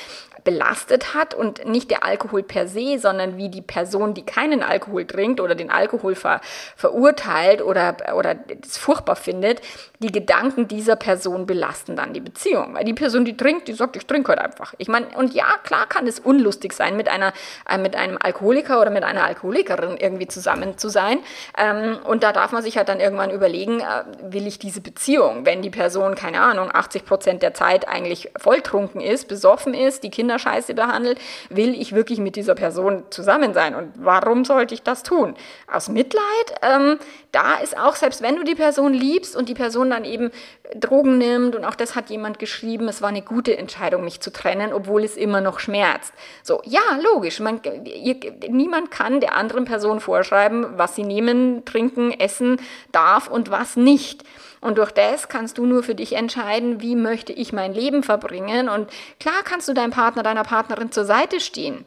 Speaker 1: belastet hat und nicht der Alkohol per se, sondern wie die Person, die keinen Alkohol trinkt oder den Alkohol ver, verurteilt oder, oder es furchtbar findet, die Gedanken dieser Person belasten dann die Beziehung. Weil die Person, die trinkt, die sagt, ich trinke heute einfach. Ich meine, und ja, klar kann es unlustig sein, mit, einer, äh, mit einem Alkoholiker oder mit einer Alkoholikerin irgendwie zusammen zu sein. Ähm, und da darf man sich halt dann irgendwann überlegen, äh, will ich diese Beziehung, wenn die Person, keine Ahnung, 80 Prozent der Zeit eigentlich volltrunken ist, besoffen ist, die Kinder scheiße behandelt, will ich wirklich mit dieser Person zusammen sein? Und warum sollte ich das tun? Aus Mitleid? Ähm, da ist auch, selbst wenn du die Person liebst und die Person dann eben Drogen nimmt, und auch das hat jemand geschrieben, es war eine gute Entscheidung, mich zu trennen, obwohl es immer noch schmerzt. So, ja, logisch. Man, ihr, niemand kann der anderen Person vorschreiben, was sie nehmen, trinken, essen darf und was nicht. Und durch das kannst du nur für dich entscheiden, wie möchte ich mein Leben verbringen. Und klar kannst du deinem Partner, deiner Partnerin zur Seite stehen.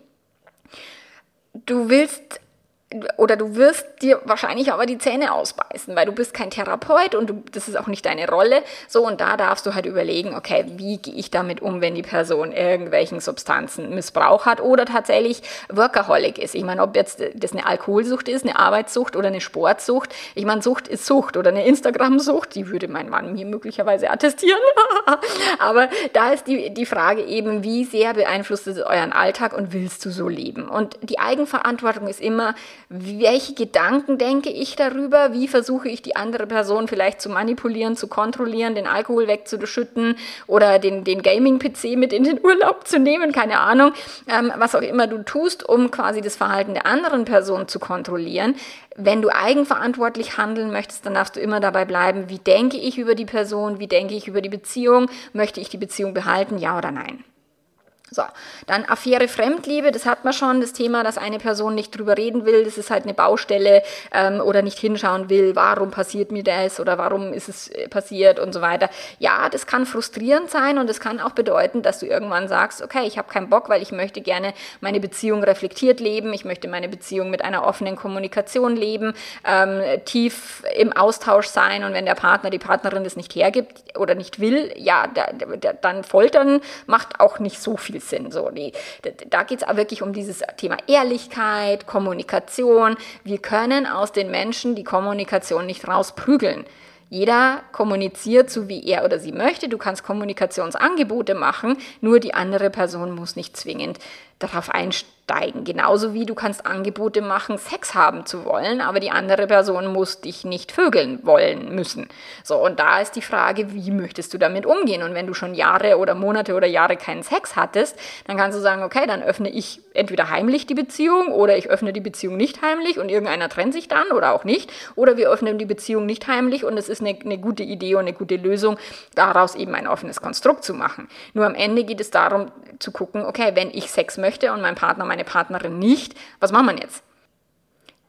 Speaker 1: Du willst oder du wirst dir wahrscheinlich aber die Zähne ausbeißen, weil du bist kein Therapeut und du, das ist auch nicht deine Rolle. So, und da darfst du halt überlegen, okay, wie gehe ich damit um, wenn die Person irgendwelchen Substanzen Missbrauch hat oder tatsächlich Workaholic ist. Ich meine, ob jetzt das eine Alkoholsucht ist, eine Arbeitssucht oder eine Sportsucht. Ich meine, Sucht ist Sucht oder eine Instagram-Sucht, die würde mein Mann mir möglicherweise attestieren. aber da ist die, die Frage eben, wie sehr beeinflusst es euren Alltag und willst du so leben? Und die Eigenverantwortung ist immer, welche Gedanken denke ich darüber, wie versuche ich die andere Person vielleicht zu manipulieren, zu kontrollieren, den Alkohol wegzuschütten oder den, den Gaming-PC mit in den Urlaub zu nehmen, keine Ahnung, ähm, was auch immer du tust, um quasi das Verhalten der anderen Person zu kontrollieren. Wenn du eigenverantwortlich handeln möchtest, dann darfst du immer dabei bleiben, wie denke ich über die Person, wie denke ich über die Beziehung, möchte ich die Beziehung behalten, ja oder nein. So, dann Affäre Fremdliebe, das hat man schon, das Thema, dass eine Person nicht drüber reden will, das ist halt eine Baustelle ähm, oder nicht hinschauen will, warum passiert mir das oder warum ist es äh, passiert und so weiter. Ja, das kann frustrierend sein und es kann auch bedeuten, dass du irgendwann sagst, okay, ich habe keinen Bock, weil ich möchte gerne meine Beziehung reflektiert leben, ich möchte meine Beziehung mit einer offenen Kommunikation leben, ähm, tief im Austausch sein und wenn der Partner, die Partnerin das nicht hergibt oder nicht will, ja, da, da, dann foltern macht auch nicht so viel Sinn. So, die, da geht es wirklich um dieses Thema Ehrlichkeit, Kommunikation. Wir können aus den Menschen die Kommunikation nicht rausprügeln. Jeder kommuniziert so, wie er oder sie möchte. Du kannst Kommunikationsangebote machen, nur die andere Person muss nicht zwingend darauf einstellen steigen. Genauso wie du kannst Angebote machen, Sex haben zu wollen, aber die andere Person muss dich nicht vögeln wollen müssen. So, und da ist die Frage, wie möchtest du damit umgehen? Und wenn du schon Jahre oder Monate oder Jahre keinen Sex hattest, dann kannst du sagen, okay, dann öffne ich entweder heimlich die Beziehung oder ich öffne die Beziehung nicht heimlich und irgendeiner trennt sich dann oder auch nicht. Oder wir öffnen die Beziehung nicht heimlich und es ist eine, eine gute Idee und eine gute Lösung, daraus eben ein offenes Konstrukt zu machen. Nur am Ende geht es darum zu gucken, okay, wenn ich Sex möchte und mein Partner meine meine Partnerin nicht. Was machen wir jetzt?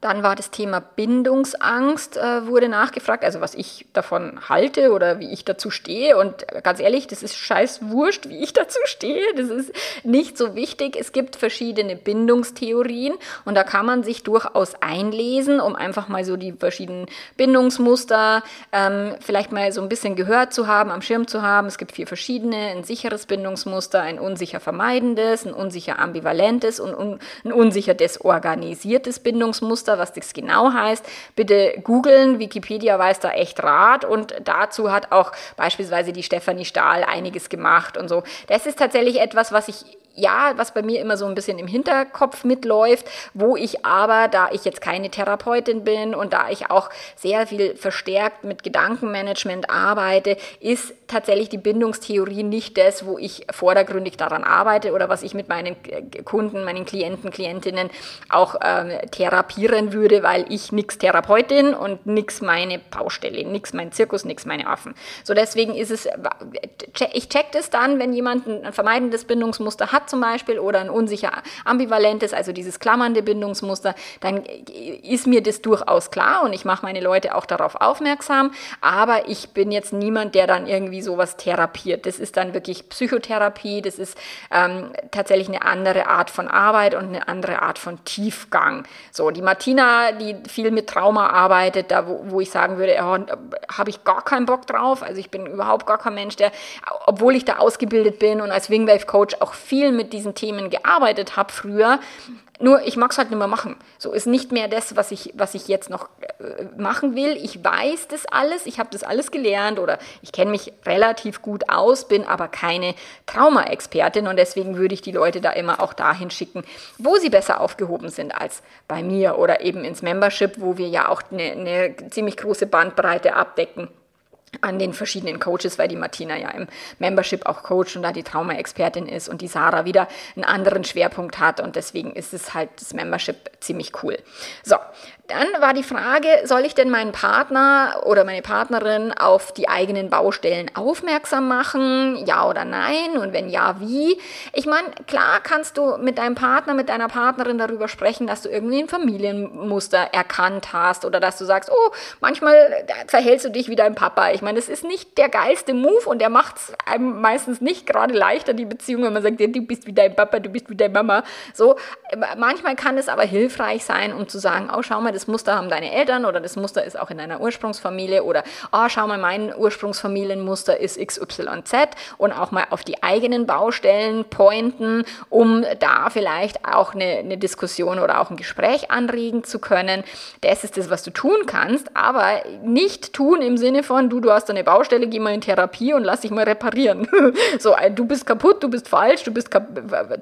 Speaker 1: Dann war das Thema Bindungsangst, äh, wurde nachgefragt, also was ich davon halte oder wie ich dazu stehe. Und ganz ehrlich, das ist scheiß wurscht, wie ich dazu stehe. Das ist nicht so wichtig. Es gibt verschiedene Bindungstheorien und da kann man sich durchaus einlesen, um einfach mal so die verschiedenen Bindungsmuster ähm, vielleicht mal so ein bisschen gehört zu haben, am Schirm zu haben. Es gibt vier verschiedene, ein sicheres Bindungsmuster, ein unsicher vermeidendes, ein unsicher ambivalentes und un ein unsicher desorganisiertes Bindungsmuster. Muster, was das genau heißt, bitte googeln. Wikipedia weiß da echt Rat und dazu hat auch beispielsweise die Stefanie Stahl einiges gemacht und so. Das ist tatsächlich etwas, was ich ja, was bei mir immer so ein bisschen im Hinterkopf mitläuft, wo ich aber, da ich jetzt keine Therapeutin bin und da ich auch sehr viel verstärkt mit Gedankenmanagement arbeite, ist tatsächlich die Bindungstheorie nicht das, wo ich vordergründig daran arbeite oder was ich mit meinen Kunden, meinen Klienten, Klientinnen auch ähm, therapieren würde, weil ich nix Therapeutin und nix meine Baustelle, nix mein Zirkus, nix meine Affen. So deswegen ist es, ich check das dann, wenn jemand ein vermeidendes Bindungsmuster hat, hat zum Beispiel oder ein unsicher ambivalentes, also dieses klammernde Bindungsmuster, dann ist mir das durchaus klar und ich mache meine Leute auch darauf aufmerksam. Aber ich bin jetzt niemand, der dann irgendwie sowas therapiert. Das ist dann wirklich Psychotherapie, das ist ähm, tatsächlich eine andere Art von Arbeit und eine andere Art von Tiefgang. So, die Martina, die viel mit Trauma arbeitet, da wo, wo ich sagen würde, ja, habe ich gar keinen Bock drauf. Also ich bin überhaupt gar kein Mensch, der, obwohl ich da ausgebildet bin und als Wingwave Coach auch viel mit diesen Themen gearbeitet habe früher, nur ich mag es halt nicht mehr machen. So ist nicht mehr das, was ich, was ich jetzt noch äh, machen will. Ich weiß das alles, ich habe das alles gelernt oder ich kenne mich relativ gut aus, bin aber keine Trauma-Expertin und deswegen würde ich die Leute da immer auch dahin schicken, wo sie besser aufgehoben sind als bei mir oder eben ins Membership, wo wir ja auch eine, eine ziemlich große Bandbreite abdecken an den verschiedenen Coaches, weil die Martina ja im Membership auch Coach und da die Trauma-Expertin ist und die Sarah wieder einen anderen Schwerpunkt hat und deswegen ist es halt das Membership ziemlich cool. So, dann war die Frage, soll ich denn meinen Partner oder meine Partnerin auf die eigenen Baustellen aufmerksam machen? Ja oder nein? Und wenn ja, wie? Ich meine, klar kannst du mit deinem Partner, mit deiner Partnerin darüber sprechen, dass du irgendwie ein Familienmuster erkannt hast oder dass du sagst, oh, manchmal verhältst du dich wie dein Papa. Ich meine, das ist nicht der geilste Move und der macht es einem meistens nicht gerade leichter, die Beziehung, wenn man sagt, du bist wie dein Papa, du bist wie deine Mama. So, manchmal kann es aber hilfreich sein, um zu sagen, oh, schau mal, das Muster haben deine Eltern oder das Muster ist auch in deiner Ursprungsfamilie oder, oh, schau mal, mein Ursprungsfamilienmuster ist XYZ und auch mal auf die eigenen Baustellen pointen, um da vielleicht auch eine, eine Diskussion oder auch ein Gespräch anregen zu können. Das ist das, was du tun kannst, aber nicht tun im Sinne von, du, du hast eine Baustelle, geh mal in Therapie und lass dich mal reparieren. so, äh, du bist kaputt, du bist falsch, du bist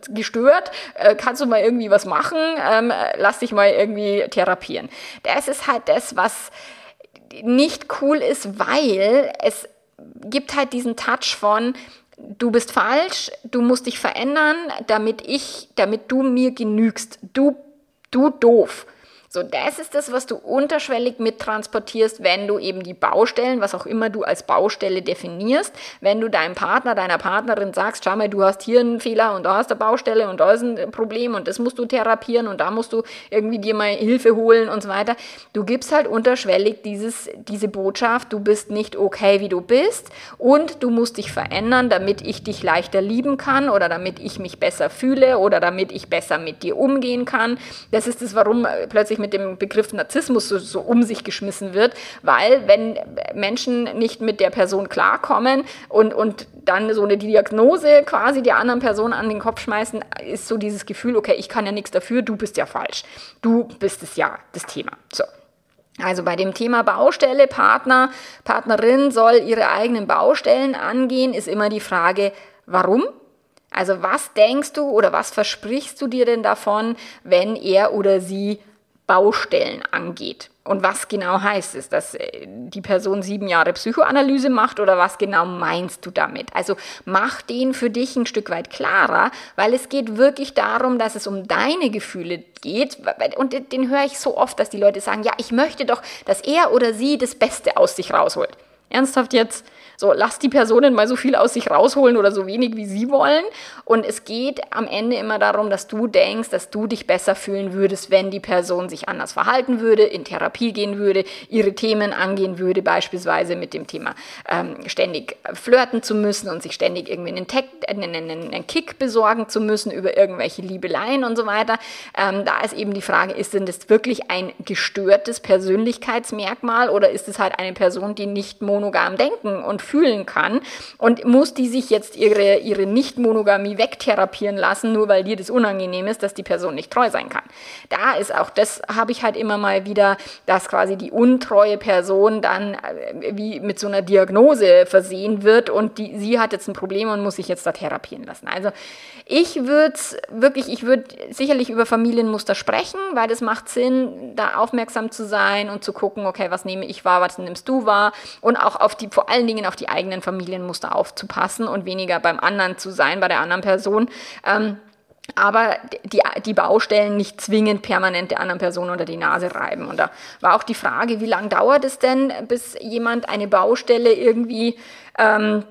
Speaker 1: gestört, äh, kannst du mal irgendwie was machen, ähm, lass dich mal irgendwie therapieren passieren. Das ist halt das, was nicht cool ist, weil es gibt halt diesen Touch von, du bist falsch, du musst dich verändern, damit ich, damit du mir genügst. Du, du doof. So, das ist das, was du unterschwellig mittransportierst, wenn du eben die Baustellen, was auch immer du als Baustelle definierst, wenn du deinem Partner, deiner Partnerin sagst, schau mal, du hast hier einen Fehler und da hast eine Baustelle und da ist ein Problem und das musst du therapieren und da musst du irgendwie dir mal Hilfe holen und so weiter. Du gibst halt unterschwellig dieses, diese Botschaft, du bist nicht okay, wie du bist und du musst dich verändern, damit ich dich leichter lieben kann oder damit ich mich besser fühle oder damit ich besser mit dir umgehen kann. Das ist das, warum plötzlich mit dem Begriff Narzissmus so, so um sich geschmissen wird, weil wenn Menschen nicht mit der Person klarkommen und, und dann so eine Diagnose quasi der anderen Person an den Kopf schmeißen, ist so dieses Gefühl, okay, ich kann ja nichts dafür, du bist ja falsch. Du bist es ja, das Thema. So. Also bei dem Thema Baustelle, Partner, Partnerin soll ihre eigenen Baustellen angehen, ist immer die Frage, warum? Also was denkst du oder was versprichst du dir denn davon, wenn er oder sie Baustellen angeht. Und was genau heißt es, dass äh, die Person sieben Jahre Psychoanalyse macht oder was genau meinst du damit? Also mach den für dich ein Stück weit klarer, weil es geht wirklich darum, dass es um deine Gefühle geht. Und den höre ich so oft, dass die Leute sagen, ja, ich möchte doch, dass er oder sie das Beste aus sich rausholt. Ernsthaft jetzt? So, lass die Personen mal so viel aus sich rausholen oder so wenig, wie sie wollen. Und es geht am Ende immer darum, dass du denkst, dass du dich besser fühlen würdest, wenn die Person sich anders verhalten würde, in Therapie gehen würde, ihre Themen angehen würde, beispielsweise mit dem Thema ähm, ständig flirten zu müssen und sich ständig irgendwie einen, Tech, einen, einen, einen Kick besorgen zu müssen über irgendwelche Liebeleien und so weiter. Ähm, da ist eben die Frage, ist denn das wirklich ein gestörtes Persönlichkeitsmerkmal oder ist es halt eine Person, die nicht monogam denken und fühlen kann und muss die sich jetzt ihre, ihre Nicht-Monogamie wegtherapieren lassen, nur weil dir das unangenehm ist, dass die Person nicht treu sein kann. Da ist auch, das habe ich halt immer mal wieder, dass quasi die untreue Person dann äh, wie mit so einer Diagnose versehen wird und die, sie hat jetzt ein Problem und muss sich jetzt da therapieren lassen. Also ich würde wirklich, ich würde sicherlich über Familienmuster sprechen, weil das macht Sinn, da aufmerksam zu sein und zu gucken, okay, was nehme ich wahr, was nimmst du wahr und auch auf die, vor allen Dingen auf die eigenen Familienmuster aufzupassen und weniger beim anderen zu sein, bei der anderen Person. Ähm, aber die, die Baustellen nicht zwingend permanent der anderen Person unter die Nase reiben. Und da war auch die Frage, wie lange dauert es denn, bis jemand eine Baustelle irgendwie ähm,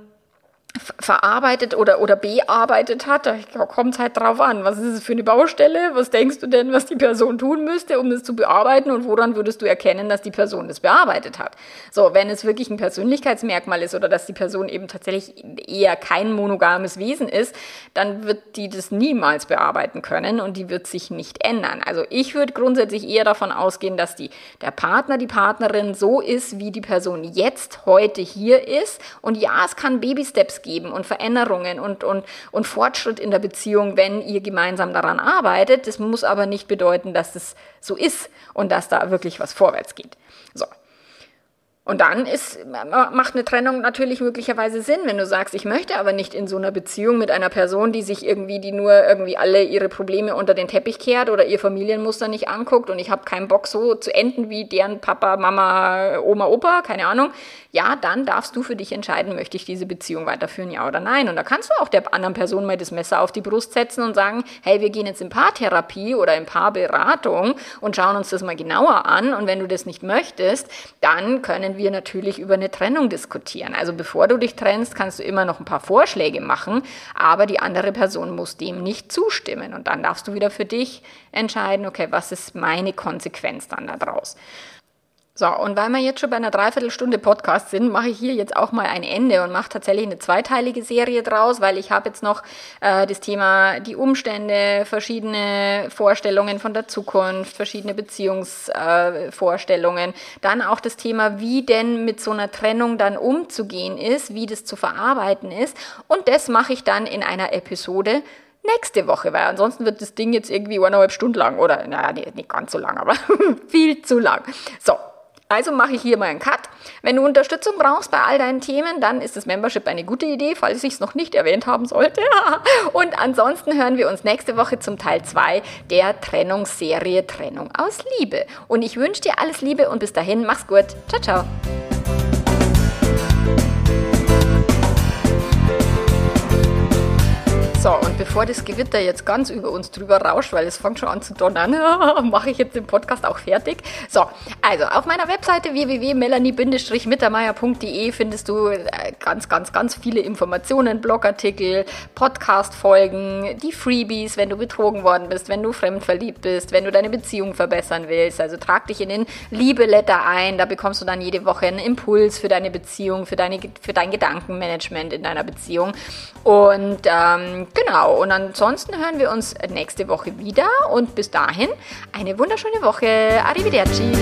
Speaker 1: verarbeitet oder, oder bearbeitet hat, da kommt es halt drauf an. Was ist es für eine Baustelle? Was denkst du denn, was die Person tun müsste, um das zu bearbeiten? Und woran würdest du erkennen, dass die Person das bearbeitet hat? So, wenn es wirklich ein Persönlichkeitsmerkmal ist oder dass die Person eben tatsächlich eher kein monogames Wesen ist, dann wird die das niemals bearbeiten können und die wird sich nicht ändern. Also ich würde grundsätzlich eher davon ausgehen, dass die, der Partner, die Partnerin so ist, wie die Person jetzt heute hier ist. Und ja, es kann Baby-Steps geben und Veränderungen und, und, und Fortschritt in der Beziehung, wenn ihr gemeinsam daran arbeitet. Das muss aber nicht bedeuten, dass das so ist und dass da wirklich was vorwärts geht. So, und dann ist, macht eine Trennung natürlich möglicherweise Sinn, wenn du sagst, ich möchte aber nicht in so einer Beziehung mit einer Person, die sich irgendwie, die nur irgendwie alle ihre Probleme unter den Teppich kehrt oder ihr Familienmuster nicht anguckt und ich habe keinen Bock so zu enden wie deren Papa, Mama, Oma, Opa, keine Ahnung. Ja, dann darfst du für dich entscheiden, möchte ich diese Beziehung weiterführen, ja oder nein. Und da kannst du auch der anderen Person mal das Messer auf die Brust setzen und sagen, hey, wir gehen jetzt in Paartherapie oder in Paarberatung und schauen uns das mal genauer an. Und wenn du das nicht möchtest, dann können wir wir natürlich über eine Trennung diskutieren. Also bevor du dich trennst, kannst du immer noch ein paar Vorschläge machen, aber die andere Person muss dem nicht zustimmen. Und dann darfst du wieder für dich entscheiden, okay, was ist meine Konsequenz dann daraus? So, und weil wir jetzt schon bei einer Dreiviertelstunde Podcast sind, mache ich hier jetzt auch mal ein Ende und mache tatsächlich eine zweiteilige Serie draus, weil ich habe jetzt noch äh, das Thema die Umstände, verschiedene Vorstellungen von der Zukunft, verschiedene Beziehungsvorstellungen, äh, dann auch das Thema, wie denn mit so einer Trennung dann umzugehen ist, wie das zu verarbeiten ist. Und das mache ich dann in einer Episode nächste Woche, weil ansonsten wird das Ding jetzt irgendwie eineinhalb Stunden lang oder, naja, nicht ganz so lang, aber viel zu lang. So, also mache ich hier mal einen Cut. Wenn du Unterstützung brauchst bei all deinen Themen, dann ist das Membership eine gute Idee, falls ich es noch nicht erwähnt haben sollte. Und ansonsten hören wir uns nächste Woche zum Teil 2 der Trennungsserie Trennung aus Liebe. Und ich wünsche dir alles Liebe und bis dahin, mach's gut. Ciao, ciao. So, und bevor das Gewitter jetzt ganz über uns drüber rauscht, weil es fängt schon an zu donnern, mache ich jetzt den Podcast auch fertig. So, also auf meiner Webseite www.melanie-mittermeier.de findest du äh, ganz, ganz, ganz viele Informationen, Blogartikel, Podcast-Folgen, die Freebies, wenn du betrogen worden bist, wenn du fremdverliebt bist, wenn du deine Beziehung verbessern willst. Also trag dich in den Liebeletter ein, da bekommst du dann jede Woche einen Impuls für deine Beziehung, für, deine, für dein Gedankenmanagement in deiner Beziehung. Und ähm, Genau, und ansonsten hören wir uns nächste Woche wieder und bis dahin eine wunderschöne Woche. Arrivederci.